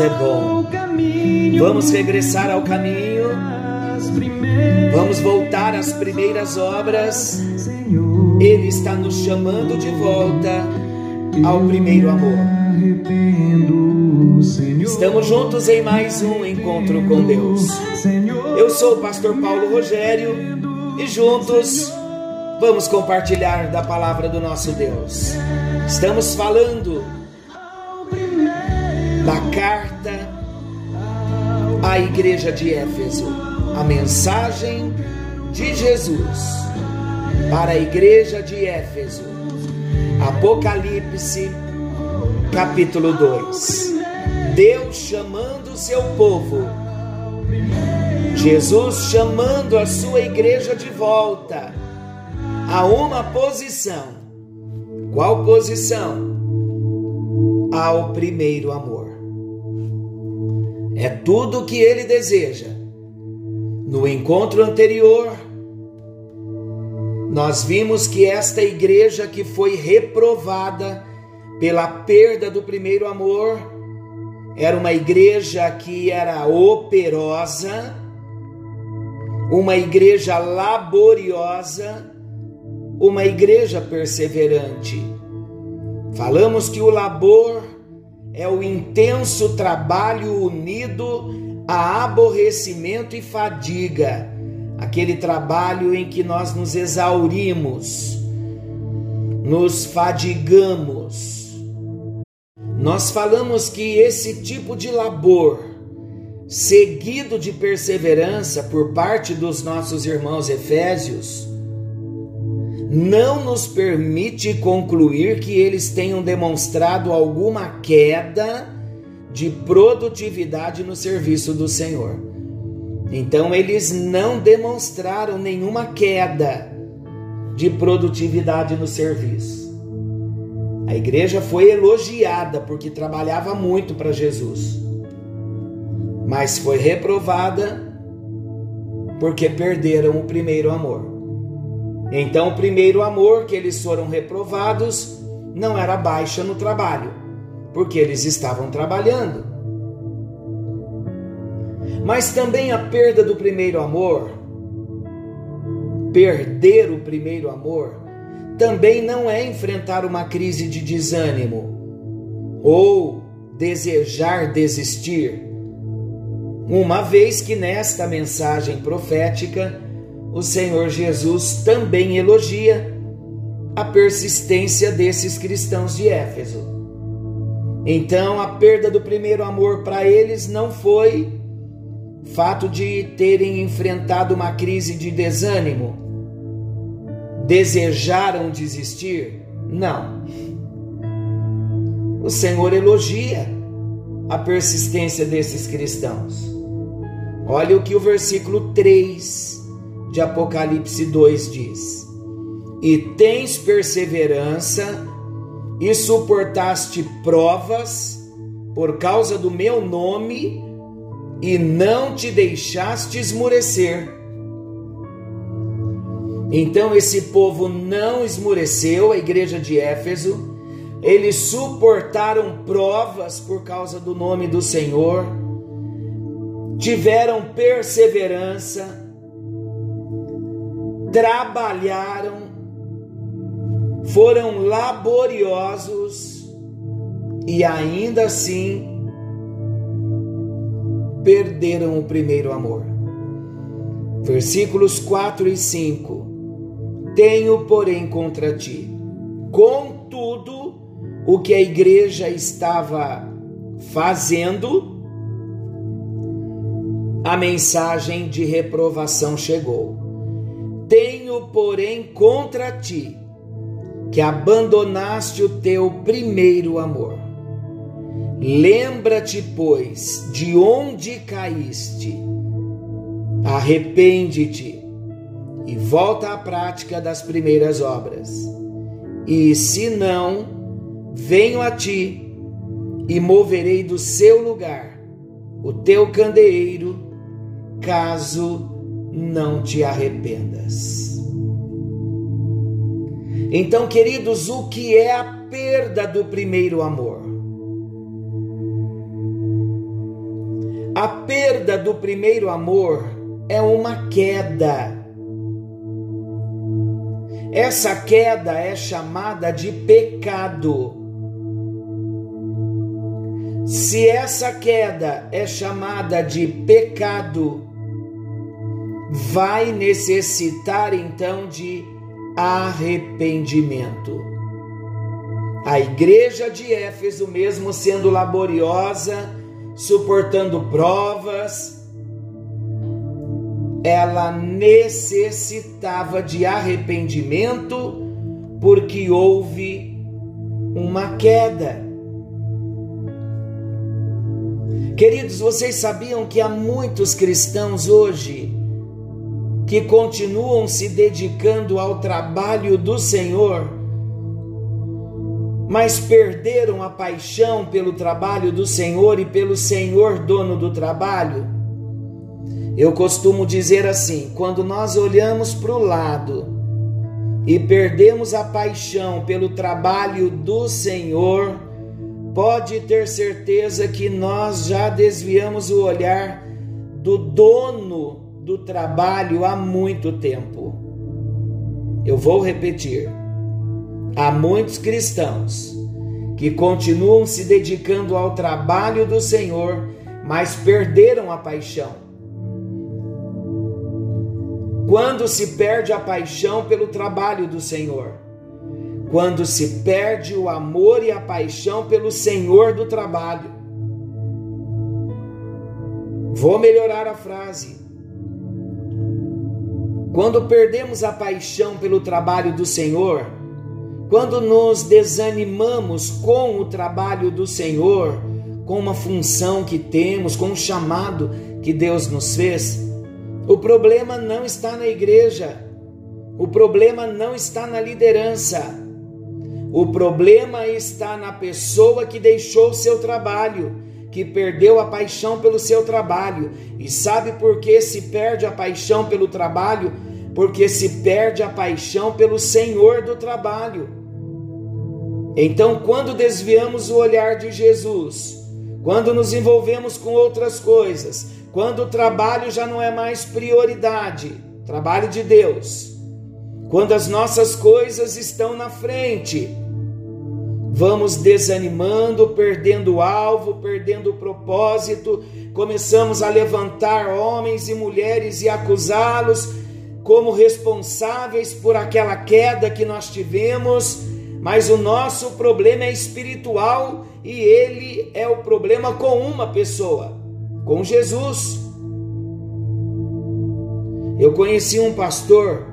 É bom. Vamos regressar ao caminho. Vamos voltar às primeiras obras. Ele está nos chamando de volta ao primeiro amor. Estamos juntos em mais um encontro com Deus. Eu sou o pastor Paulo Rogério e juntos vamos compartilhar da palavra do nosso Deus. Estamos falando da carta à igreja de Éfeso, a mensagem de Jesus para a igreja de Éfeso. Apocalipse, capítulo 2. Deus chamando o seu povo. Jesus chamando a sua igreja de volta a uma posição. Qual posição? Ao primeiro amor. É tudo o que ele deseja. No encontro anterior, nós vimos que esta igreja que foi reprovada pela perda do primeiro amor era uma igreja que era operosa, uma igreja laboriosa, uma igreja perseverante. Falamos que o labor é o intenso trabalho unido a aborrecimento e fadiga, aquele trabalho em que nós nos exaurimos, nos fadigamos. Nós falamos que esse tipo de labor, seguido de perseverança por parte dos nossos irmãos efésios, não nos permite concluir que eles tenham demonstrado alguma queda de produtividade no serviço do Senhor. Então, eles não demonstraram nenhuma queda de produtividade no serviço. A igreja foi elogiada porque trabalhava muito para Jesus, mas foi reprovada porque perderam o primeiro amor. Então, o primeiro amor que eles foram reprovados não era baixa no trabalho, porque eles estavam trabalhando. Mas também a perda do primeiro amor, perder o primeiro amor, também não é enfrentar uma crise de desânimo ou desejar desistir. Uma vez que nesta mensagem profética, o Senhor Jesus também elogia a persistência desses cristãos de Éfeso. Então, a perda do primeiro amor para eles não foi fato de terem enfrentado uma crise de desânimo, desejaram desistir? Não. O Senhor elogia a persistência desses cristãos. Olha o que o versículo 3 de Apocalipse 2 diz: E tens perseverança e suportaste provas por causa do meu nome e não te deixaste esmurecer. Então esse povo não esmureceu, a igreja de Éfeso, eles suportaram provas por causa do nome do Senhor, tiveram perseverança, trabalharam, foram laboriosos e ainda assim perderam o primeiro amor. Versículos 4 e 5: Tenho, porém, contra ti, contudo, o que a igreja estava fazendo, a mensagem de reprovação chegou. Tenho, porém, contra ti que abandonaste o teu primeiro amor. Lembra-te, pois, de onde caíste, arrepende-te e volta à prática das primeiras obras. E se não, venho a ti e moverei do seu lugar o teu candeeiro, caso não te arrependas. Então, queridos, o que é a perda do primeiro amor? A perda do primeiro amor é uma queda essa queda é chamada de pecado. Se essa queda é chamada de pecado, vai necessitar então de arrependimento. A igreja de Éfeso, mesmo sendo laboriosa, suportando provas, ela necessitava de arrependimento porque houve uma queda. Queridos, vocês sabiam que há muitos cristãos hoje que continuam se dedicando ao trabalho do Senhor, mas perderam a paixão pelo trabalho do Senhor e pelo Senhor dono do trabalho? Eu costumo dizer assim: quando nós olhamos para o lado e perdemos a paixão pelo trabalho do Senhor, pode ter certeza que nós já desviamos o olhar do dono do trabalho há muito tempo. Eu vou repetir: há muitos cristãos que continuam se dedicando ao trabalho do Senhor, mas perderam a paixão quando se perde a paixão pelo trabalho do Senhor, quando se perde o amor e a paixão pelo Senhor do trabalho. Vou melhorar a frase. Quando perdemos a paixão pelo trabalho do Senhor, quando nos desanimamos com o trabalho do Senhor, com uma função que temos, com um chamado que Deus nos fez, o problema não está na igreja. O problema não está na liderança. O problema está na pessoa que deixou o seu trabalho, que perdeu a paixão pelo seu trabalho. E sabe por que se perde a paixão pelo trabalho? Porque se perde a paixão pelo Senhor do trabalho. Então, quando desviamos o olhar de Jesus, quando nos envolvemos com outras coisas, quando o trabalho já não é mais prioridade, trabalho de Deus, quando as nossas coisas estão na frente, vamos desanimando, perdendo o alvo, perdendo o propósito, começamos a levantar homens e mulheres e acusá-los como responsáveis por aquela queda que nós tivemos, mas o nosso problema é espiritual e ele é o problema com uma pessoa com Jesus. Eu conheci um pastor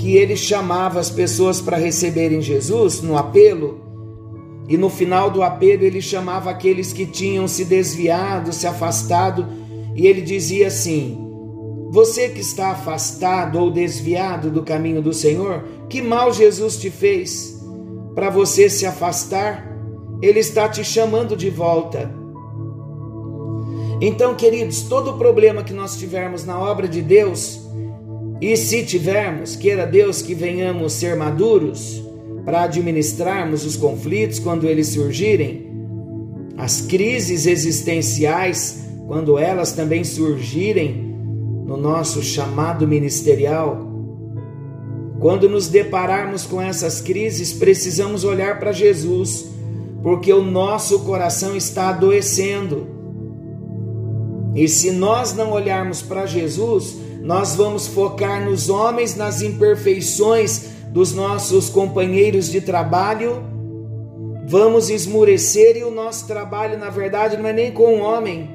que ele chamava as pessoas para receberem Jesus no apelo, e no final do apelo ele chamava aqueles que tinham se desviado, se afastado, e ele dizia assim: Você que está afastado ou desviado do caminho do Senhor, que mal Jesus te fez para você se afastar? Ele está te chamando de volta. Então, queridos, todo problema que nós tivermos na obra de Deus, e se tivermos, queira Deus que venhamos ser maduros para administrarmos os conflitos quando eles surgirem, as crises existenciais, quando elas também surgirem no nosso chamado ministerial. Quando nos depararmos com essas crises, precisamos olhar para Jesus, porque o nosso coração está adoecendo e se nós não olharmos para Jesus, nós vamos focar nos homens, nas imperfeições dos nossos companheiros de trabalho, vamos esmurecer e o nosso trabalho, na verdade, não é nem com o homem,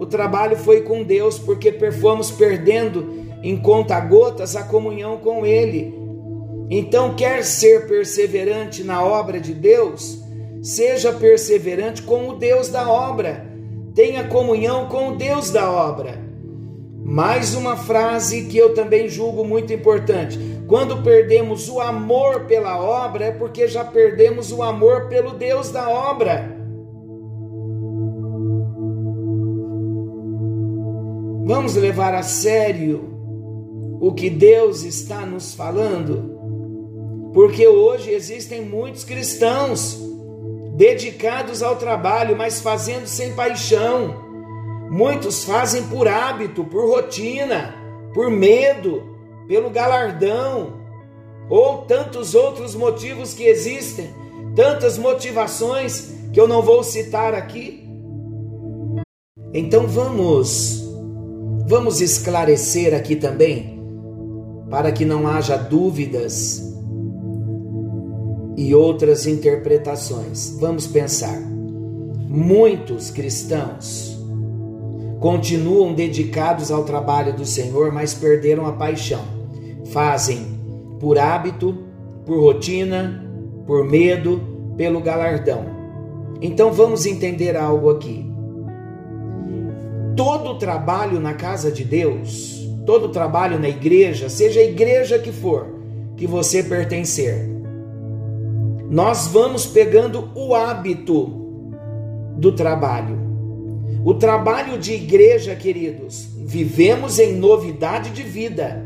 o trabalho foi com Deus, porque fomos perdendo em conta-gotas a comunhão com Ele. Então, quer ser perseverante na obra de Deus, seja perseverante com o Deus da obra tenha comunhão com o Deus da obra. Mais uma frase que eu também julgo muito importante. Quando perdemos o amor pela obra, é porque já perdemos o amor pelo Deus da obra. Vamos levar a sério o que Deus está nos falando? Porque hoje existem muitos cristãos dedicados ao trabalho, mas fazendo sem paixão. Muitos fazem por hábito, por rotina, por medo, pelo galardão, ou tantos outros motivos que existem, tantas motivações que eu não vou citar aqui. Então vamos Vamos esclarecer aqui também, para que não haja dúvidas e outras interpretações. Vamos pensar. Muitos cristãos continuam dedicados ao trabalho do Senhor, mas perderam a paixão. Fazem por hábito, por rotina, por medo, pelo galardão. Então vamos entender algo aqui todo trabalho na casa de Deus, todo trabalho na igreja, seja a igreja que for, que você pertencer, nós vamos pegando o hábito do trabalho. O trabalho de igreja, queridos, vivemos em novidade de vida,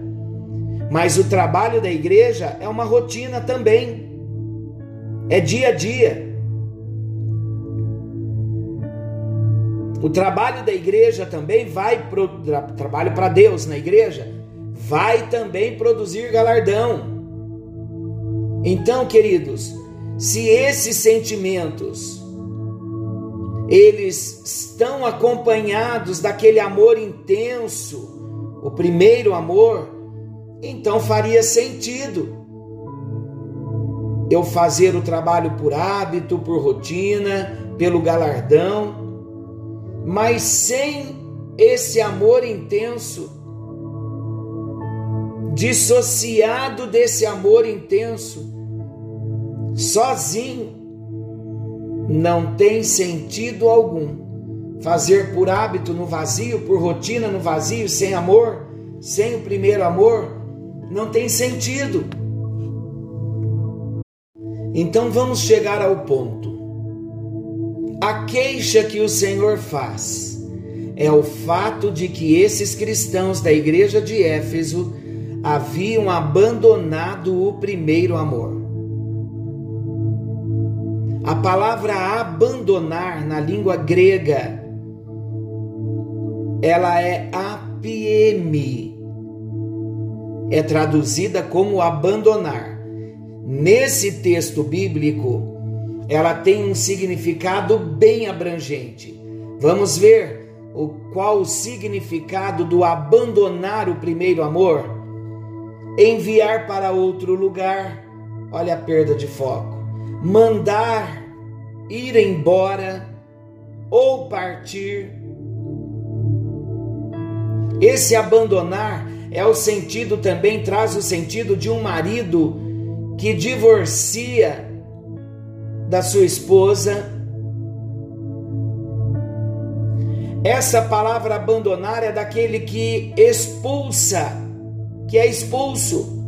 mas o trabalho da igreja é uma rotina também, é dia a dia. O trabalho da igreja também vai pro, tra, trabalho para Deus na igreja vai também produzir galardão. Então, queridos, se esses sentimentos eles estão acompanhados daquele amor intenso, o primeiro amor, então faria sentido eu fazer o trabalho por hábito, por rotina, pelo galardão mas sem esse amor intenso, dissociado desse amor intenso, sozinho, não tem sentido algum. Fazer por hábito no vazio, por rotina no vazio, sem amor, sem o primeiro amor, não tem sentido. Então vamos chegar ao ponto. A queixa que o Senhor faz é o fato de que esses cristãos da igreja de Éfeso haviam abandonado o primeiro amor. A palavra abandonar na língua grega ela é apieme. É traduzida como abandonar. Nesse texto bíblico, ela tem um significado bem abrangente. Vamos ver o qual o significado do abandonar o primeiro amor? Enviar para outro lugar. Olha a perda de foco. Mandar ir embora ou partir. Esse abandonar é o sentido também traz o sentido de um marido que divorcia da sua esposa. Essa palavra abandonar é daquele que expulsa, que é expulso,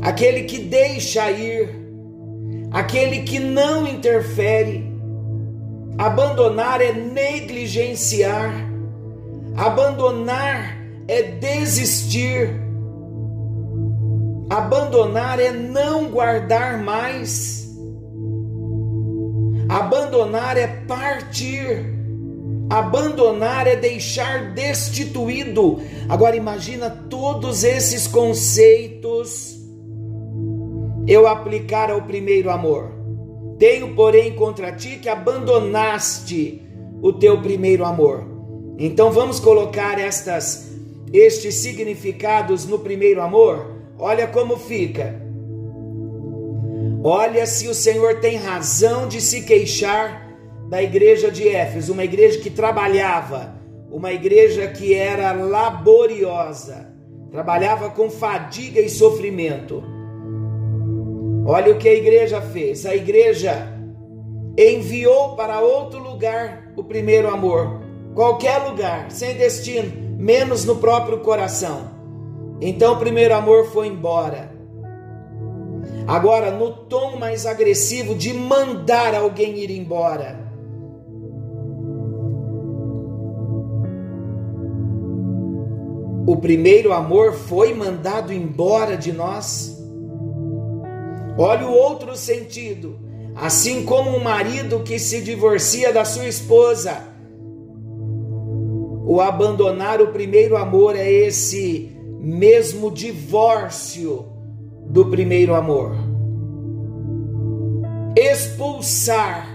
aquele que deixa ir, aquele que não interfere. Abandonar é negligenciar, abandonar é desistir, abandonar é não guardar mais. Abandonar é partir. Abandonar é deixar destituído. Agora imagina todos esses conceitos eu aplicar ao primeiro amor. Tenho, porém, contra ti que abandonaste o teu primeiro amor. Então vamos colocar estas estes significados no primeiro amor. Olha como fica. Olha se o Senhor tem razão de se queixar da igreja de Éfeso, uma igreja que trabalhava, uma igreja que era laboriosa, trabalhava com fadiga e sofrimento. Olha o que a igreja fez. A igreja enviou para outro lugar o primeiro amor, qualquer lugar, sem destino, menos no próprio coração. Então o primeiro amor foi embora. Agora, no tom mais agressivo de mandar alguém ir embora. O primeiro amor foi mandado embora de nós. Olha o outro sentido. Assim como um marido que se divorcia da sua esposa, o abandonar o primeiro amor é esse mesmo divórcio do primeiro amor. Expulsar,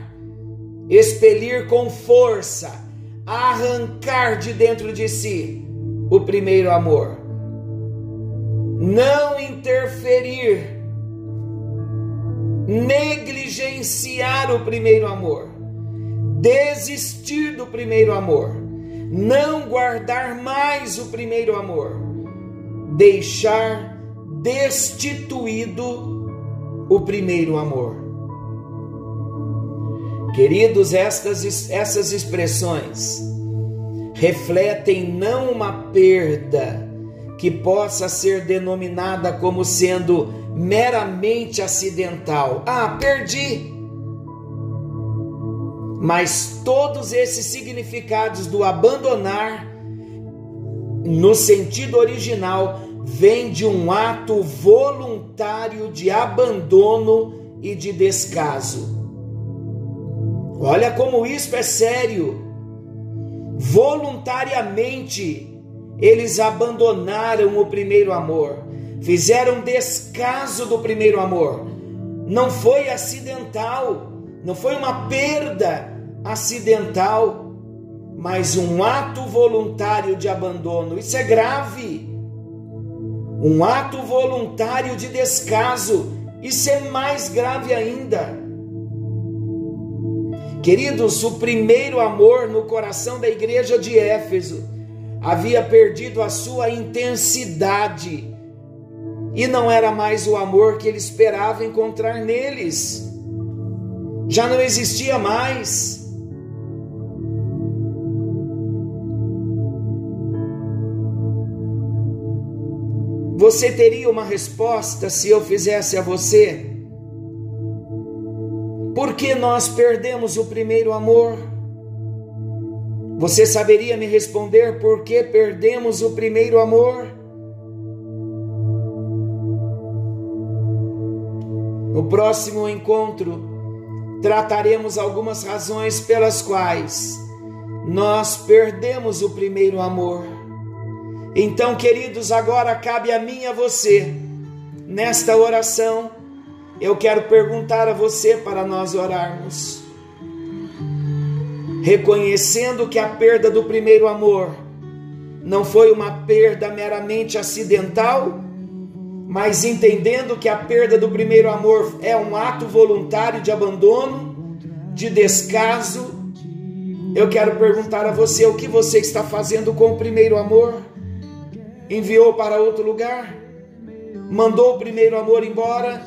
expelir com força, arrancar de dentro de si o primeiro amor. Não interferir, negligenciar o primeiro amor, desistir do primeiro amor, não guardar mais o primeiro amor, deixar destituído o primeiro amor. Queridos, estas, essas expressões refletem não uma perda que possa ser denominada como sendo meramente acidental. Ah, perdi. Mas todos esses significados do abandonar, no sentido original, vem de um ato voluntário de abandono e de descaso. Olha como isso é sério voluntariamente eles abandonaram o primeiro amor, fizeram descaso do primeiro amor. Não foi acidental, não foi uma perda acidental, mas um ato voluntário de abandono. Isso é grave. Um ato voluntário de descaso. Isso é mais grave ainda. Queridos, o primeiro amor no coração da igreja de Éfeso havia perdido a sua intensidade e não era mais o amor que ele esperava encontrar neles. Já não existia mais. Você teria uma resposta se eu fizesse a você? Por que nós perdemos o primeiro amor? Você saberia me responder por que perdemos o primeiro amor? No próximo encontro, trataremos algumas razões pelas quais nós perdemos o primeiro amor. Então, queridos, agora cabe a mim e a você, nesta oração, eu quero perguntar a você para nós orarmos. Reconhecendo que a perda do primeiro amor não foi uma perda meramente acidental, mas entendendo que a perda do primeiro amor é um ato voluntário de abandono, de descaso, eu quero perguntar a você o que você está fazendo com o primeiro amor? Enviou para outro lugar? Mandou o primeiro amor embora?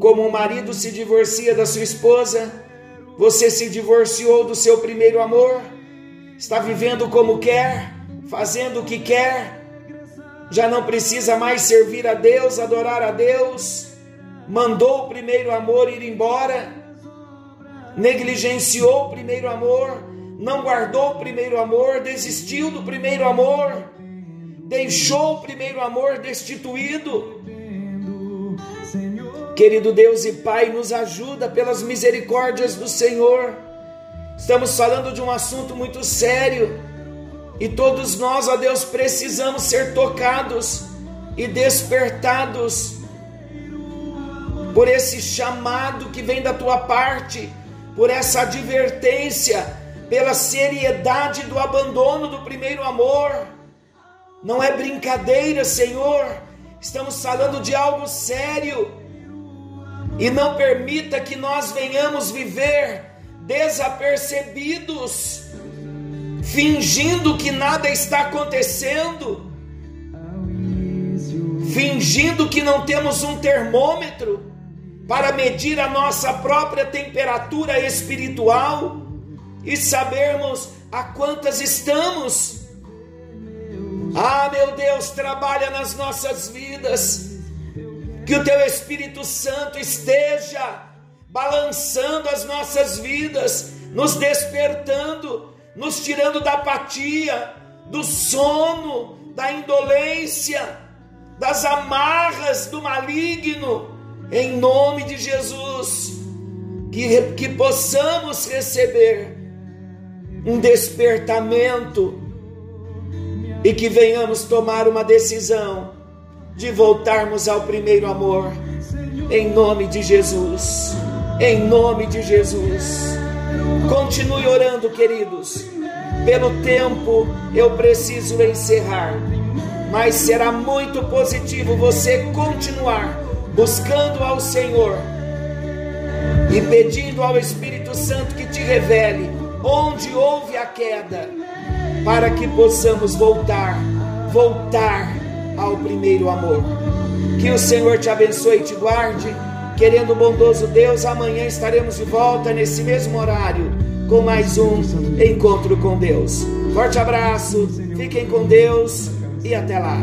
Como um marido se divorcia da sua esposa, você se divorciou do seu primeiro amor, está vivendo como quer, fazendo o que quer, já não precisa mais servir a Deus, adorar a Deus, mandou o primeiro amor ir embora, negligenciou o primeiro amor, não guardou o primeiro amor, desistiu do primeiro amor, deixou o primeiro amor destituído Querido Deus e Pai, nos ajuda pelas misericórdias do Senhor. Estamos falando de um assunto muito sério e todos nós, ó Deus, precisamos ser tocados e despertados por esse chamado que vem da tua parte, por essa advertência, pela seriedade do abandono do primeiro amor. Não é brincadeira, Senhor. Estamos falando de algo sério e não permita que nós venhamos viver desapercebidos, fingindo que nada está acontecendo, fingindo que não temos um termômetro para medir a nossa própria temperatura espiritual e sabermos a quantas estamos. Ah, meu Deus, trabalha nas nossas vidas. Que o teu Espírito Santo esteja balançando as nossas vidas, nos despertando, nos tirando da apatia, do sono, da indolência, das amarras do maligno, em nome de Jesus, que, que possamos receber um despertamento e que venhamos tomar uma decisão de voltarmos ao primeiro amor, em nome de Jesus em nome de Jesus. Continue orando, queridos. Pelo tempo eu preciso encerrar, mas será muito positivo você continuar buscando ao Senhor e pedindo ao Espírito Santo que te revele onde houve a queda, para que possamos voltar, voltar ao primeiro amor. Que o Senhor te abençoe e te guarde Querendo o bondoso Deus, amanhã estaremos de volta nesse mesmo horário com mais um encontro com Deus. Forte abraço, fiquem com Deus e até lá.